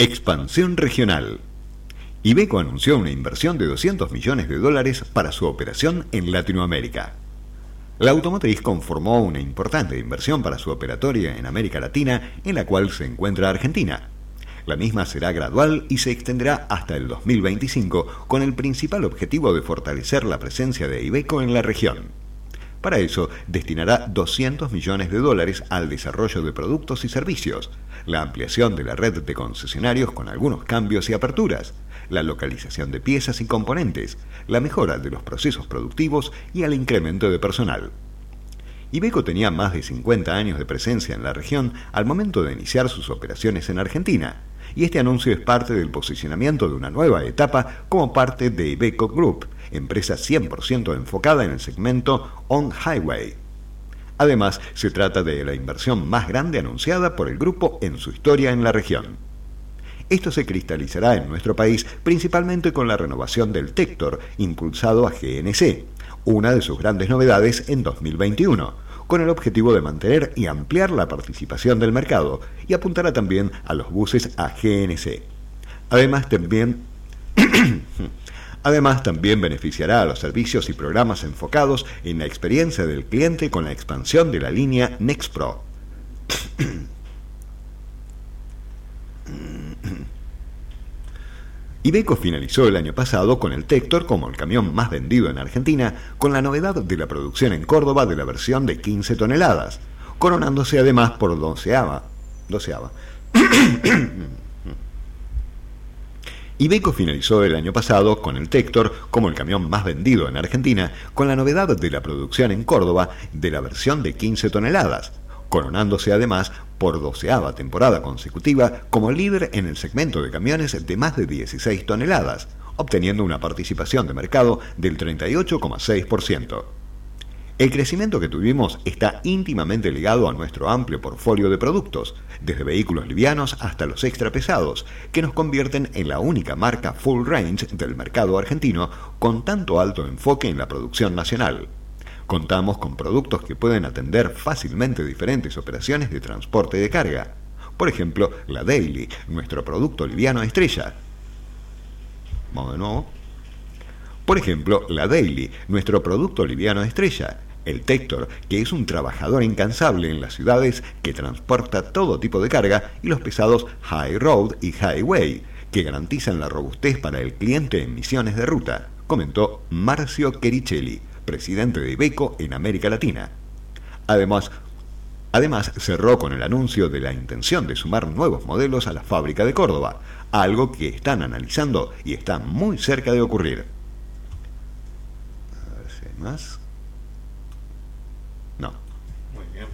Expansión regional. Ibeco anunció una inversión de 200 millones de dólares para su operación en Latinoamérica. La automotriz conformó una importante inversión para su operatoria en América Latina, en la cual se encuentra Argentina. La misma será gradual y se extenderá hasta el 2025 con el principal objetivo de fortalecer la presencia de Ibeco en la región. Para eso, destinará 200 millones de dólares al desarrollo de productos y servicios, la ampliación de la red de concesionarios con algunos cambios y aperturas, la localización de piezas y componentes, la mejora de los procesos productivos y el incremento de personal. Ibeco tenía más de 50 años de presencia en la región al momento de iniciar sus operaciones en Argentina, y este anuncio es parte del posicionamiento de una nueva etapa como parte de Ibeco Group, empresa 100% enfocada en el segmento on-highway. Además, se trata de la inversión más grande anunciada por el grupo en su historia en la región. Esto se cristalizará en nuestro país principalmente con la renovación del Tector, impulsado a GNC, una de sus grandes novedades en 2021, con el objetivo de mantener y ampliar la participación del mercado y apuntará también a los buses a GNC. Además, también Además, también beneficiará a los servicios y programas enfocados en la experiencia del cliente con la expansión de la línea NextPro. Ibeco finalizó el año pasado con el Tector como el camión más vendido en Argentina, con la novedad de la producción en Córdoba de la versión de 15 toneladas, coronándose además por doceava, doceava. Ibeco finalizó el año pasado con el Tector como el camión más vendido en Argentina, con la novedad de la producción en Córdoba de la versión de 15 toneladas, coronándose además por doceava temporada consecutiva como líder en el segmento de camiones de más de 16 toneladas, obteniendo una participación de mercado del 38,6%. El crecimiento que tuvimos está íntimamente ligado a nuestro amplio portfolio de productos, desde vehículos livianos hasta los extra pesados, que nos convierten en la única marca full range del mercado argentino con tanto alto enfoque en la producción nacional. Contamos con productos que pueden atender fácilmente diferentes operaciones de transporte de carga. Por ejemplo, la Daily, nuestro producto liviano estrella. Vamos de nuevo. Por ejemplo, la Daily, nuestro producto liviano estrella, el Tector, que es un trabajador incansable en las ciudades que transporta todo tipo de carga, y los pesados High Road y Highway, que garantizan la robustez para el cliente en misiones de ruta, comentó Marcio Chericelli, presidente de Ibeco en América Latina. Además, Además, cerró con el anuncio de la intención de sumar nuevos modelos a la fábrica de Córdoba, algo que están analizando y está muy cerca de ocurrir. A ver si hay más. No. Muy bien.